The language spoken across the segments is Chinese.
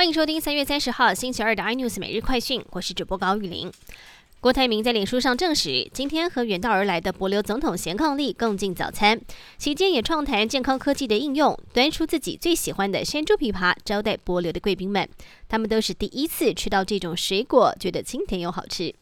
欢迎收听三月三十号星期二的 iNews 每日快讯，我是主播高玉玲。郭台铭在脸书上证实，今天和远道而来的博流总统咸伉俪共进早餐，期间也畅谈健康科技的应用，端出自己最喜欢的山猪枇杷招待博流的贵宾们。他们都是第一次吃到这种水果，觉得清甜又好吃。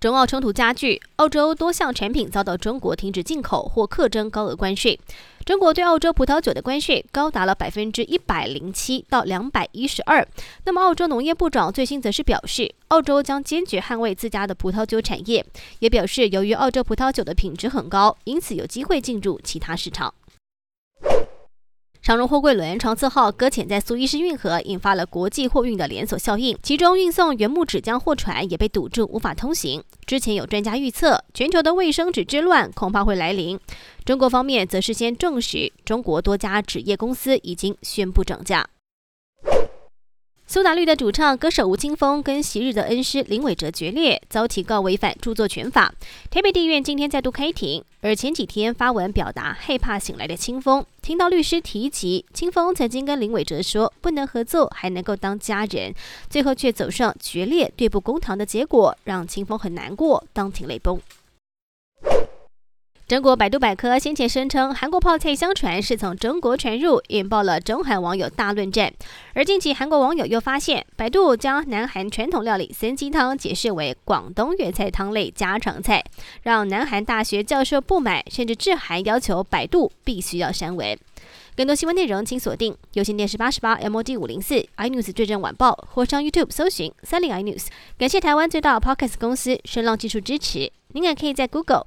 中澳冲突加剧，澳洲多项产品遭到中国停止进口或课征高额关税。中国对澳洲葡萄酒的关税高达了百分之一百零七到两百一十二。那么，澳洲农业部长最新则是表示，澳洲将坚决捍卫自家的葡萄酒产业，也表示由于澳洲葡萄酒的品质很高，因此有机会进入其他市场。长荣货柜轮长次号搁浅在苏伊士运河，引发了国际货运的连锁效应。其中运送原木纸浆货船也被堵住，无法通行。之前有专家预测，全球的卫生纸之乱恐怕会来临。中国方面则事先证实，中国多家纸业公司已经宣布涨价。苏打绿的主唱歌手吴青峰跟昔日的恩师林伟哲决裂，遭提告违反著作权法。台北地院今天再度开庭，而前几天发文表达害怕醒来的清风，听到律师提及清风曾经跟林伟哲说不能合作，还能够当家人，最后却走上决裂、对簿公堂的结果，让清风很难过，当庭泪崩。中国百度百科先前声称韩国泡菜相传是从中国传入，引爆了中韩网友大论战。而近期韩国网友又发现，百度将南韩传统料理参鸡汤解释为广东粤菜汤类家常菜，让南韩大学教授不满，甚至致函要求百度必须要删文。更多新闻内容请锁定有线电视八十八 MOD 五零四 iNews 最正晚报，或上 YouTube 搜寻三零 iNews。感谢台湾最大 Podcast 公司声浪技术支持。您也可以在 Google。